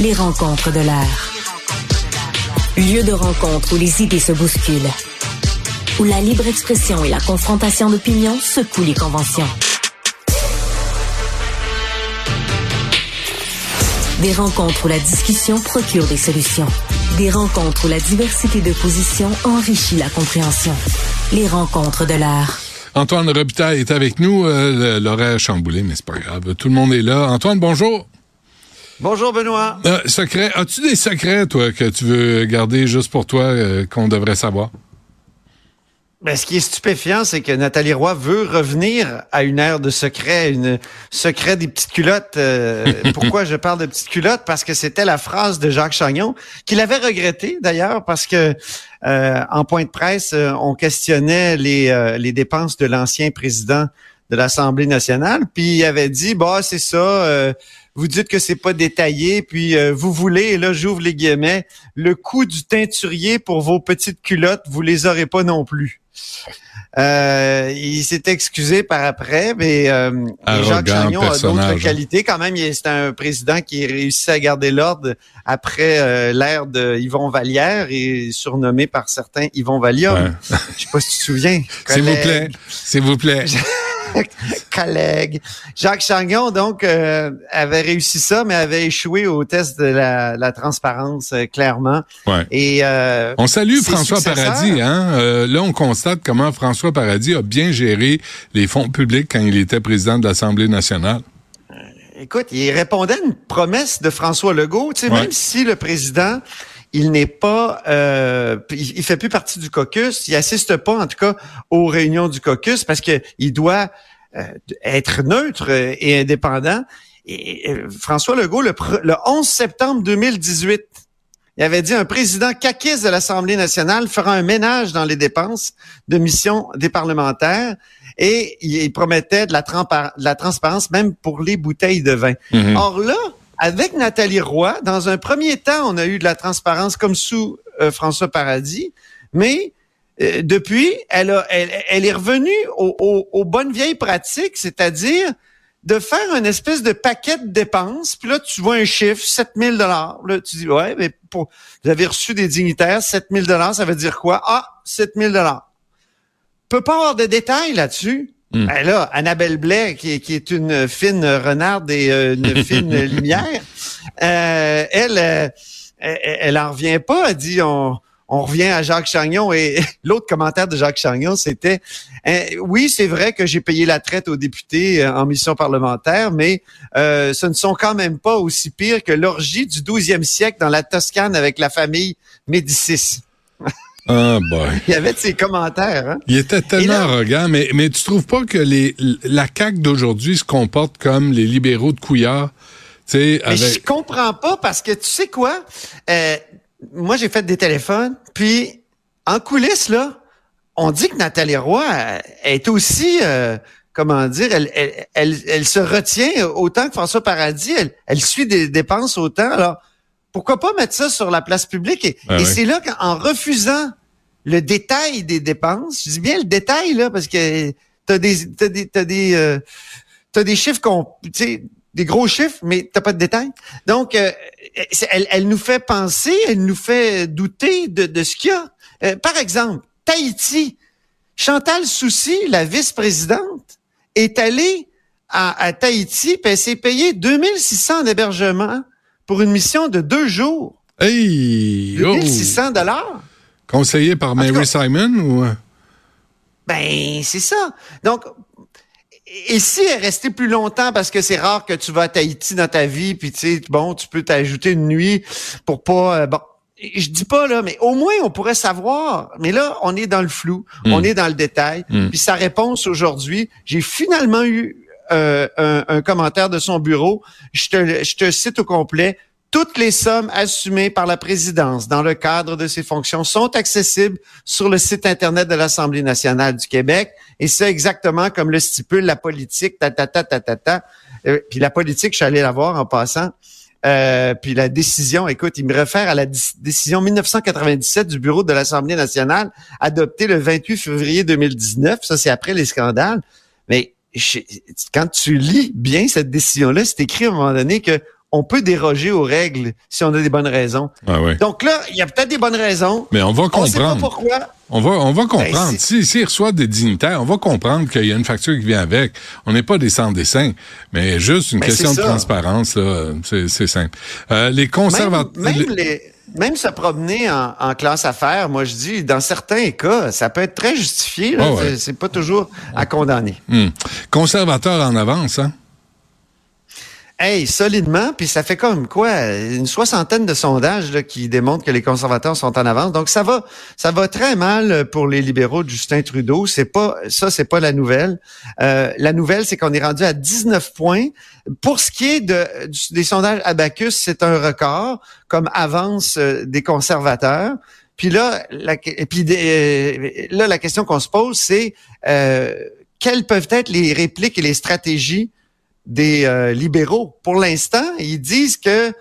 Les rencontres de l'air. Lieu de rencontre où les idées se bousculent. Où la libre expression et la confrontation d'opinions secouent les conventions. Des rencontres où la discussion procure des solutions. Des rencontres où la diversité de positions enrichit la compréhension. Les rencontres de l'art. Antoine Robitaille est avec nous. Euh, L'horaire chamboulé, mais c'est pas grave. Tout le monde est là. Antoine, bonjour. Bonjour Benoît. Euh, secret, as-tu des secrets, toi, que tu veux garder juste pour toi, euh, qu'on devrait savoir? Ben, ce qui est stupéfiant, c'est que Nathalie Roy veut revenir à une ère de secret, une secret des petites culottes. Euh, pourquoi je parle de petites culottes? Parce que c'était la phrase de Jacques Chagnon qu'il avait regretté d'ailleurs, parce que euh, en point de presse, on questionnait les, les dépenses de l'ancien président de l'Assemblée nationale, puis il avait dit bah c'est ça. vous dites que c'est pas détaillé, puis vous voulez, et là j'ouvre les guillemets, le coût du teinturier pour vos petites culottes, vous les aurez pas non plus. Euh, il s'est excusé par après, mais euh, Jacques Chagnon a d'autres hein. qualités. Quand même, c'est un président qui réussit à garder l'ordre après euh, l'ère de Yvon Vallière et surnommé par certains Yvon Valium. Je Je sais pas si tu te souviens. S'il vous plaît, s'il vous plaît. collègue. Jacques Chagnon, donc, euh, avait réussi ça, mais avait échoué au test de la, transparence, euh, clairement. Et euh, On salue François Paradis. Hein? là, on constate comment François Paradis a bien géré les fonds publics quand il était président de l'Assemblée nationale. Écoute, il répondait à une promesse de François Legault. Tu sais, Même si le président il n'est pas, euh, il, fait plus partie du caucus. Il assiste pas, en tout cas, aux réunions du caucus parce que il doit euh, être neutre et indépendant. Et, François Legault, le, 11 septembre 2018, il avait dit un président caquiste de l'Assemblée nationale fera un ménage dans les dépenses de mission des parlementaires et il, promettait de la, de la, transparence même pour les bouteilles de vin. Mm-hmm. Or là, avec Nathalie Roy, dans un premier temps, on a eu de la transparence comme sous euh, François Paradis, mais euh, depuis, elle, a, elle, est revenue aux, bonnes vieilles pratiques, c'est-à-dire de faire une espèce de paquet de dépenses, puis là, tu vois un chiffre, 7000 dollars. Là, tu dis, ouais, mais pour, vous avez reçu des dignitaires, 7000 dollars, ça veut dire quoi? Ah, 7000 dollars. Peut pas avoir de détails là-dessus. Hmm. Ben là, Annabelle Blais, qui, est une fine renarde et euh, une fine lumière, euh, elle, euh, elle, elle en revient pas. Elle dit on, on revient à Jacques Chagnon et l'autre commentaire de Jacques Chagnon, c'était hein, oui, c'est vrai que j'ai payé la traite aux députés en mission parlementaire, mais ce ne sont quand même pas aussi pires que l'orgie du 12e siècle dans la Toscane avec la famille Médicis. Ah boy. Il y avait de ses commentaires. Hein? Il était tellement arrogant, mais, mais tu trouves pas que les, la CAQ d'aujourd'hui se comporte comme les libéraux de Couillard? Mais avec... je comprends pas parce que tu sais quoi? Euh, moi, j'ai fait des téléphones, puis en coulisses, là, on dit que Nathalie Roy est aussi, euh, comment dire, elle, elle, elle, se retient autant que François Paradis, elle, elle suit des dépenses autant. Alors, pourquoi pas mettre ça sur la place publique? Et, ben c'est là qu'en refusant le détail des dépenses, je dis bien le détail, là, parce que t'as des, t'as des, t'as des, euh, t'as des chiffres qu'on, des gros chiffres, mais t'as pas de détails. Donc, euh, elle, elle, nous fait penser, elle nous fait douter de, de ce qu'il y a. Euh, par exemple, Tahiti. Chantal Soucy, la vice-présidente, est allée à, à Tahiti, puis elle s'est payée 2600 d'hébergement pour une mission de deux jours. Hey! 2600 dollars. Conseillé par Mary Simon ou? Ben, c'est ça. Donc, et si elle est restée plus longtemps parce que c'est rare que tu vas à Tahiti dans ta vie, puis tu sais, bon, tu peux t'ajouter une nuit pour pas, euh, bon, je dis pas là, mais au moins on pourrait savoir. Mais là, on est dans le flou, hmm. on est dans le détail. Hmm. Puis sa réponse aujourd'hui, j'ai finalement eu euh, un, commentaire de son bureau. Je te, je te cite au complet. Toutes les sommes assumées par la présidence dans le cadre de ses fonctions sont accessibles sur le site Internet de l'Assemblée nationale du Québec. Et c'est exactement comme le stipule la politique, ta, ta, ta, ta, ta, ta. Euh, puis la politique, je suis allé la voir en passant. Euh, puis la décision, écoute, il me réfère à la décision 1997 du Bureau de l'Assemblée nationale adoptée le 28 février 2019. Ça, c'est après les scandales. Mais quand tu lis bien cette décision-là, c'est écrit à un moment donné que on peut déroger aux règles si on a des bonnes raisons. Ah. Donc là, il y a peut-être des bonnes raisons. Mais on va comprendre. On sait pas pourquoi. On va, on va ben, comprendre. S'il si, reçoit des dignitaires, on va comprendre qu'il y a une facture qui vient avec. On n'est pas des sans-dessins, mais juste une ben, question de transparence, là, c'est simple. Euh, les conservateurs... Même, les... même, se promener en, en, classe affaires, moi je dis, dans certains cas, ça peut être très justifié. Oh, c'est pas toujours à condamner. Hmm. Conservateur en avance, hein? Hey, solidement, puis ça fait comme quoi une soixantaine de sondages qui démontrent que les conservateurs sont en avance. Donc ça va, ça va très mal pour les libéraux de Justin Trudeau. C'est pas ça, c'est pas la nouvelle. Euh, la nouvelle, c'est qu'on est rendu à 19 points. Pour ce qui est de, des sondages Abacus, c'est un record comme avance euh, des conservateurs. Puis là, la, puis euh, là, la question qu'on se pose, c'est quelles peuvent être les répliques et les stratégies des euh, libéraux. Pour l'instant, ils disent que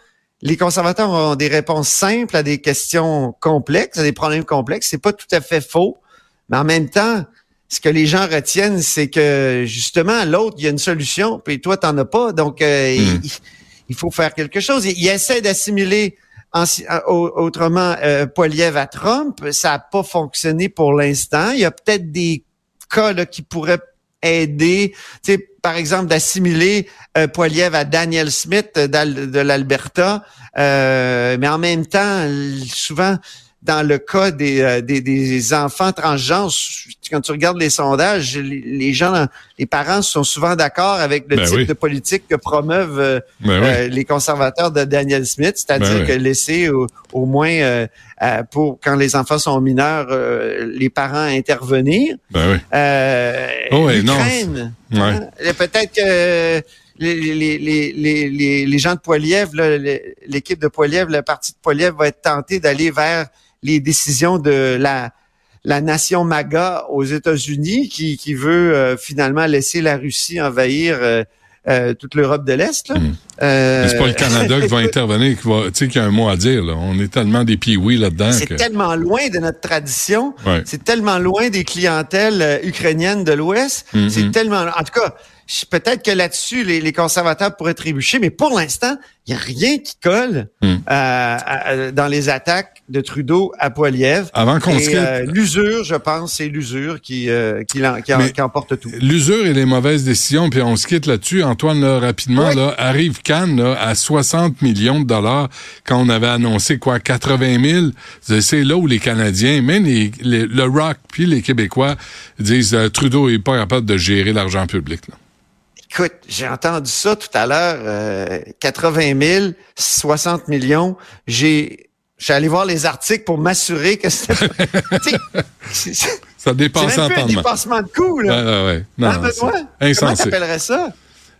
les conservateurs ont des réponses simples à des questions complexes, à des problèmes complexes. C'est pas tout à fait faux, mais en même temps, ce que les gens retiennent, c'est que justement l'autre, il y a une solution, puis toi, t'en as pas. Donc, euh, hmm. il, faut faire quelque chose. Il, il essaie d'assimiler autrement euh, à Trump. Ça n'a pas fonctionné pour l'instant. Il y a peut-être des cas là, qui pourraient aider, tu sais, par exemple, d'assimiler euh, Poiliev à Daniel Smith de l'Alberta, euh, mais en même temps, souvent, dans le cas des, euh, des, des, enfants transgenres, quand tu regardes les sondages, les, gens, les parents sont souvent d'accord avec le ben type de politique que promeuvent euh, ben euh, les conservateurs de Daniel Smith, c'est-à-dire ben que laisser au, moins pour quand les enfants sont mineurs, les parents intervenir. Ben oui. oh, L'Ukraine, hein, peut-être que les, les, les, les, gens de Poiliev, l'équipe de Poiliev, le parti de Poiliev va être tenté d'aller vers les décisions de la la nation MAGA aux États-Unis qui, qui veut euh, finalement laisser la Russie envahir euh, euh, toute l'Europe de l'Est. Mmh. c'est pas le Canada qui va intervenir, qui va, tu sais, qui a un mot à dire. Là. On est tellement des piouis là-dedans. C'est tellement loin de notre tradition. C'est tellement loin des clientèles ukrainiennes de l'Ouest. Mmh, c'est mmh. tellement, en tout cas, peut-être que là-dessus, les, conservateurs pourraient trébucher, mais pour l'instant, il n'y a rien qui colle hmm. euh, dans les attaques de Trudeau à Poiliev. Avant qu'on se euh, L'usure, je pense, c'est l'usure qui, euh, qui, qui, emporte tout. L'usure et les mauvaises décisions, puis on se quitte là-dessus. Antoine, rapidement, là, arrive Cannes à 60 millions de dollars quand on avait annoncé quoi, 80 000. C'est là où les Canadiens, même les, le Rock puis les Québécois disent Trudeau est pas capable de gérer l'argent public. Là. Écoute, j'ai entendu ça tout à l'heure, euh, 80 000, 60 millions. J'ai, j'ai allé voir les articles pour m'assurer que c'était. ça dépasse C'est un dépassement de coût, là. Ouais, ouais, Non, insensé. Comment t'appellerais ça?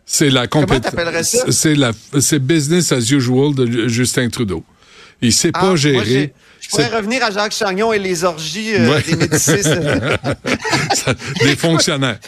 C'est la compétition. C'est la, c'est business as usual de Justin Trudeau. Il sait pas ah, gérer. je pourrais revenir à Jacques Chagnon et les orgies euh, des Médicis. des fonctionnaires.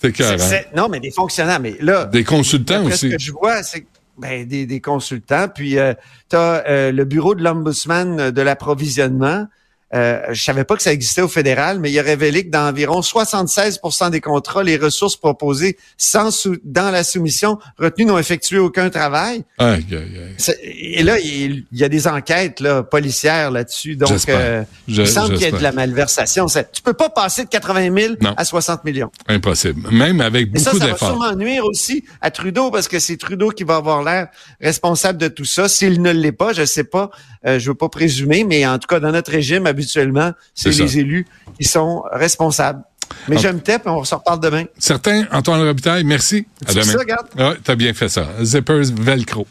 C'était Non, mais des fonctionnaires. Mais là. Des consultants aussi. Ce que je vois, c'est ben, des, des consultants. Puis, euh, tu as euh, le bureau de l'ombudsman de l'approvisionnement euh, je savais pas que ça existait au fédéral, mais il a révélé que dans environ 76% des contrats, les ressources proposées sans dans la soumission retenues n'ont effectué aucun travail. Et là, il, y a des enquêtes là, policières là-dessus. Donc, euh, il semble qu'il y ait de la malversation. Ça, tu peux pas passer de 80 000 à 60 millions. Impossible. Même avec beaucoup d'efforts. Ça, ça va sûrement nuire aussi à Trudeau parce que c'est Trudeau qui va avoir l'air responsable de tout ça. S'il ne l'est pas, je sais pas, euh, je veux pas présumer, mais en tout cas, dans notre régime, habituellement, c'est les élus qui sont responsables. Mais je me tape, on se reparle demain. Certain, Antoine Robitaille, merci. À demain. Ça, regarde. T'as bien fait ça. Zippers Velcro.